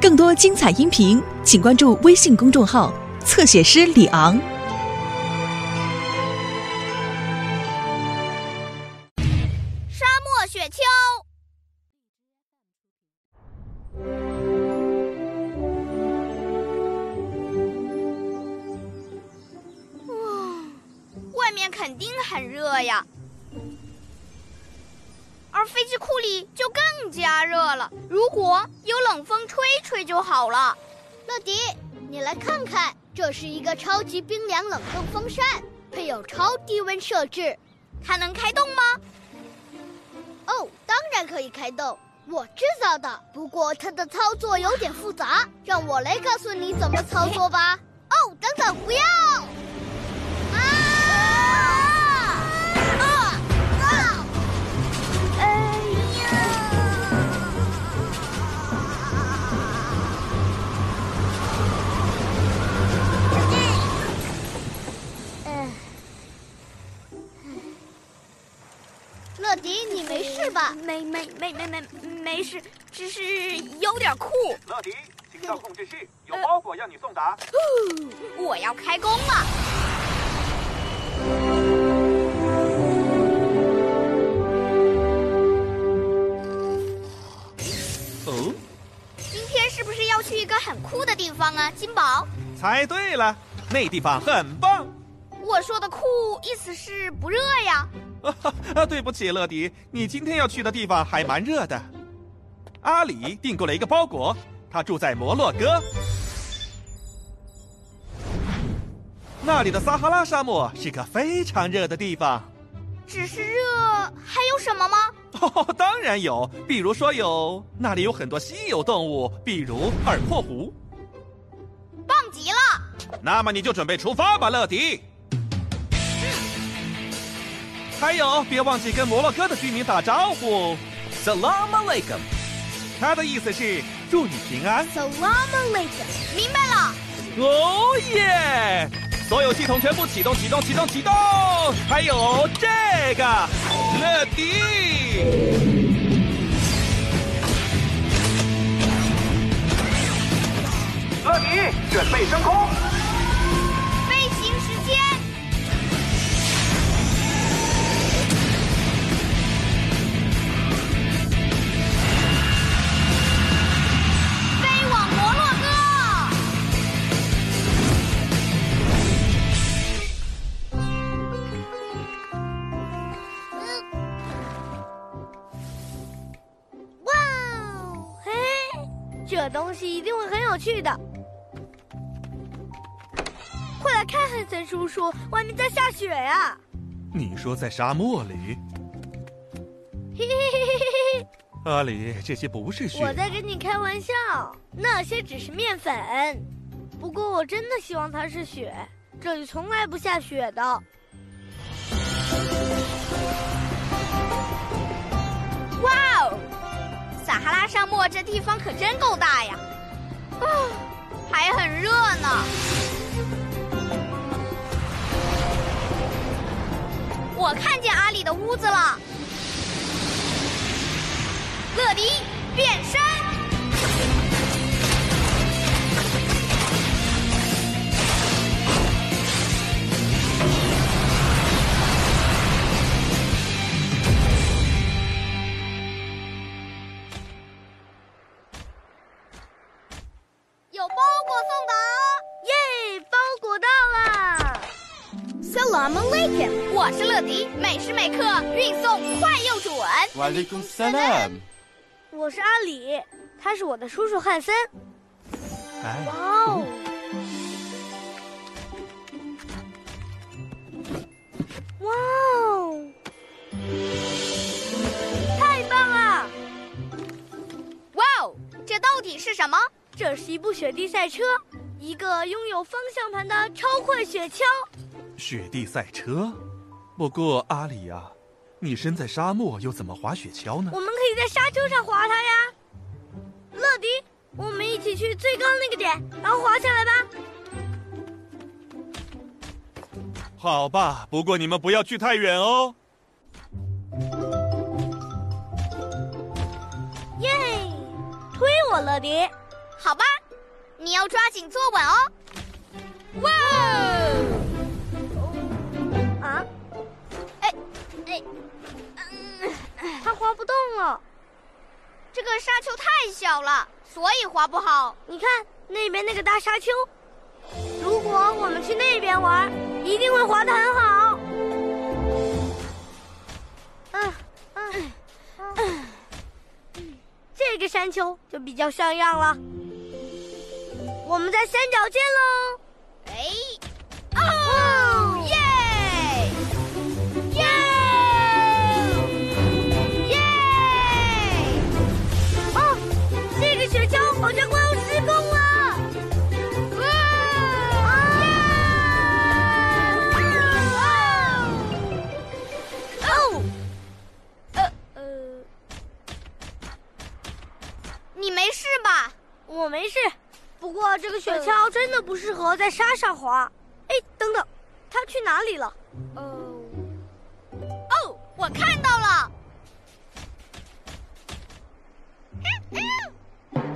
更多精彩音频，请关注微信公众号“侧写师李昂”。沙漠雪橇。哇，外面肯定很热呀，飞机库里就更加热了。如果有冷风吹吹就好了。乐迪，你来看看，这是一个超级冰凉冷冻风扇，配有超低温设置，它能开动吗？哦，当然可以开动，我制造的。不过它的操作有点复杂，让我来告诉你怎么操作吧。哦，等等，不要！吧？没没没没没没事，只是有点酷。乐迪，请到控制室，有包裹要你送达。我要开工了。哦，今天是不是要去一个很酷的地方啊，金宝？猜对了，那地方很棒。我说的酷意思是不热呀。啊，对不起，乐迪，你今天要去的地方还蛮热的。阿里订购了一个包裹，他住在摩洛哥，那里的撒哈拉沙漠是个非常热的地方。只是热，还有什么吗？哦，当然有，比如说有那里有很多稀有动物，比如耳廓狐。棒极了！那么你就准备出发吧，乐迪。还有，别忘记跟摩洛哥的居民打招呼，Salam alaikum。他的意思是祝你平安。Salam alaikum。明白了。哦耶！所有系统全部启动，启动，启动，启动。还有这个，乐迪。乐迪，准备升空。东西一定会很有趣的。快来看，汉森叔叔，外面在下雪呀！你说在沙漠里？嘿嘿嘿嘿嘿嘿！阿里，这些不是雪。我在跟你开玩笑，那些只是面粉。不过我真的希望它是雪，这里从来不下雪的。撒哈拉沙漠这地方可真够大呀！啊，还很热呢。我看见阿里的屋子了。乐迪变身。每时每刻运送快又准。我是阿里，他是我的叔叔汉森。哎，哇哦！哇哦！太棒了！哇哦，这到底是什么？这是一部雪地赛车，一个拥有方向盘的超快雪橇。雪地赛车。不过阿里呀、你身在沙漠，又怎么滑雪橇呢？我们可以在沙丘上滑它呀。乐迪，我们一起去最高那个点，然后滑下来吧。好吧，不过你们不要去太远哦。耶！推我，乐迪。好吧，你要抓紧坐稳哦。哇！滑不动了。这个沙丘太小了，所以滑不好。你看那边那个大沙丘，如果我们去那边玩，一定会滑得很好。嗯嗯嗯，这个山丘就比较像样了。我们在山脚见喽！我没事。不过这个雪橇真的不适合在沙上滑。哎，等等，它去哪里了？哦，哦，我看到了！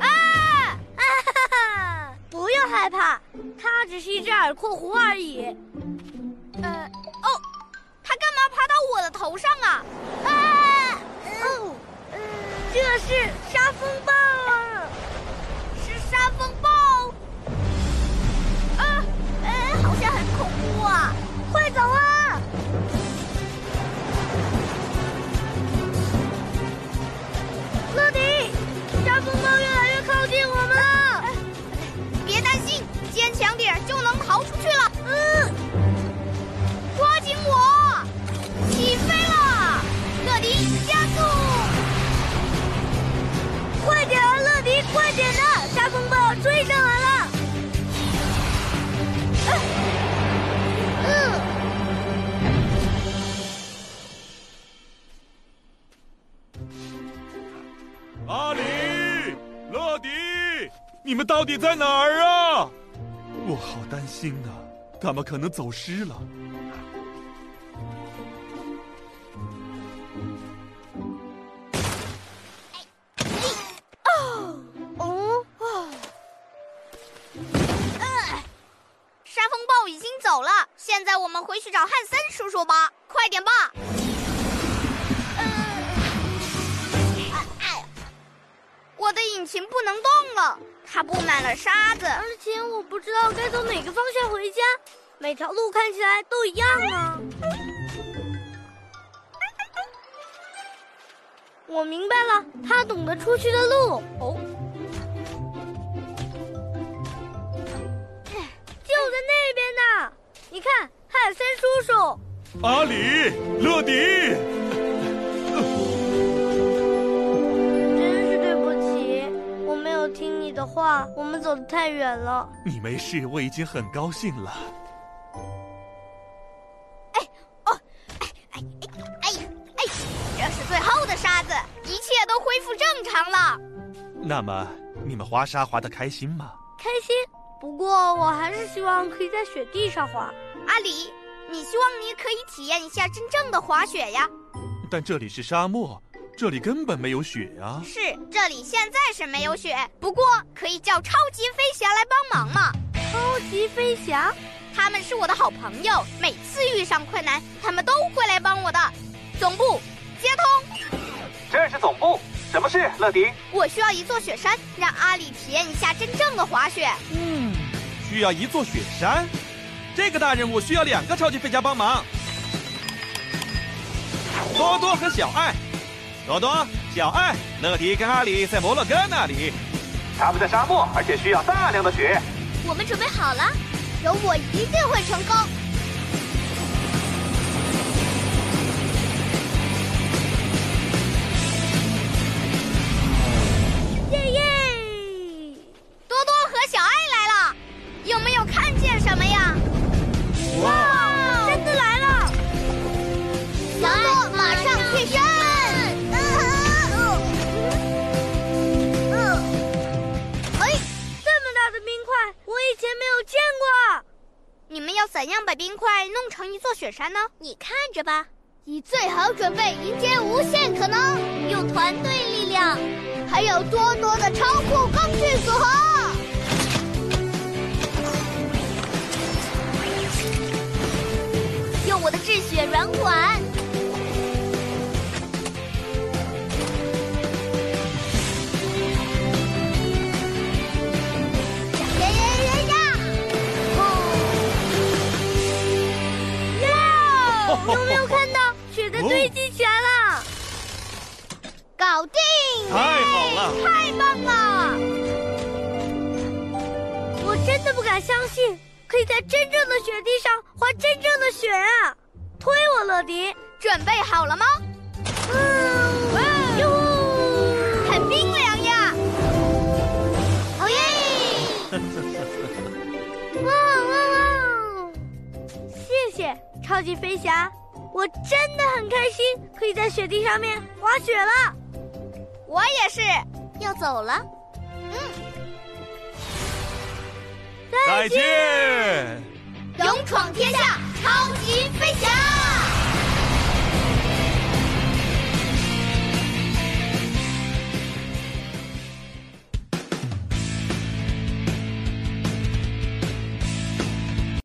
啊！哈哈！不要害怕，它只是一只耳廓狐而已。呃，哦，它干嘛爬到我的头上啊？啊！坚强点就能逃出去了。嗯，抓紧我，起飞了！乐迪，加速！快点啊，乐迪，快点的！沙风暴追上来了。嗯。阿里、乐迪，你们到底在哪儿啊？我好担心呐、他们可能走失了。哦，沙风暴已经走了，现在我们回去找汉森叔叔吧，快点吧！哎哎，我的引擎不能动了，它布满了沙子。而且我不知道该走哪个方向回家，每条路看起来都一样啊。我明白了，他懂得出去的路。哦，就在那边呢！你看，汉森叔叔。阿里、乐迪，真的话，我们走得太远了。你没事，我已经很高兴了。哎呀哎，这是最后的沙子，一切都恢复正常了。那么，你们滑沙滑得开心吗？开心，不过我还是希望可以在雪地上滑。阿里，你希望你可以体验一下真正的滑雪呀？但这里是沙漠，这里根本没有雪啊。是，这里现在是没有雪，不过可以叫超级飞侠来帮忙嘛。超级飞侠，他们是我的好朋友，每次遇上困难，他们都会来帮我的。总部接通，这是总部，什么事，乐迪？我需要一座雪山，让阿里体验一下真正的滑雪。嗯，需要一座雪山，这个大任务需要两个超级飞侠帮忙。多多和小爱，多多、小爱、乐迪跟阿里在摩洛哥那里，他们在沙漠，而且需要大量的雪。我们准备好了，有我一定会成功。耶耶！多多和小爱来了，有没有看见什么呀？哇，怎样把冰块弄成一座雪山呢？你看着吧。你最好准备迎接无限可能，用团队力量，还有多多的超酷工具组合。用我的智雪软管。搞定！太好了！太棒了！我真的不敢相信，可以在真正的雪地上滑真正的雪啊！推我，乐迪！准备好了吗？嗯，哇哟呼！很冰凉呀！哦耶！哇哇哇！谢谢超级飞侠，我真的很开心，可以在雪地上面滑雪了。我也是。要走了。嗯再见。勇闯天下，超级飞侠。